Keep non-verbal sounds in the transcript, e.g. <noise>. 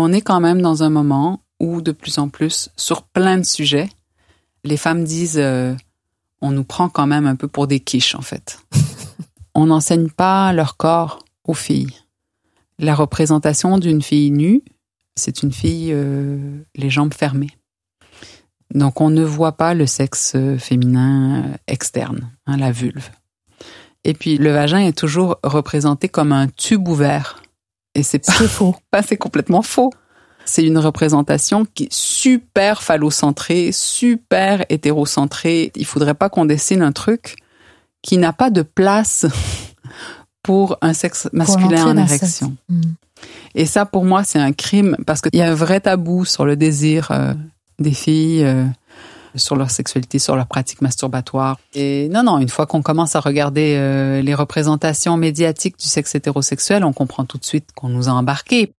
On est quand même dans un moment où de plus en plus, sur plein de sujets, les femmes disent euh, on nous prend quand même un peu pour des quiches en fait. <laughs> on n'enseigne pas leur corps aux filles. La représentation d'une fille nue, c'est une fille euh, les jambes fermées. Donc on ne voit pas le sexe féminin euh, externe, hein, la vulve. Et puis le vagin est toujours représenté comme un tube ouvert. Et c'est pas faux. <laughs> c'est complètement faux. C'est une représentation qui est super phallocentrée, super hétérocentrée. Il faudrait pas qu'on dessine un truc qui n'a pas de place <laughs> pour un sexe masculin en érection. Hmm. Et ça, pour moi, c'est un crime parce qu'il y a un vrai tabou sur le désir euh, des filles, euh, sur leur sexualité, sur leur pratique masturbatoire. Et non, non, une fois qu'on commence à regarder euh, les représentations médiatiques du sexe hétérosexuel, on comprend tout de suite qu'on nous a embarqués.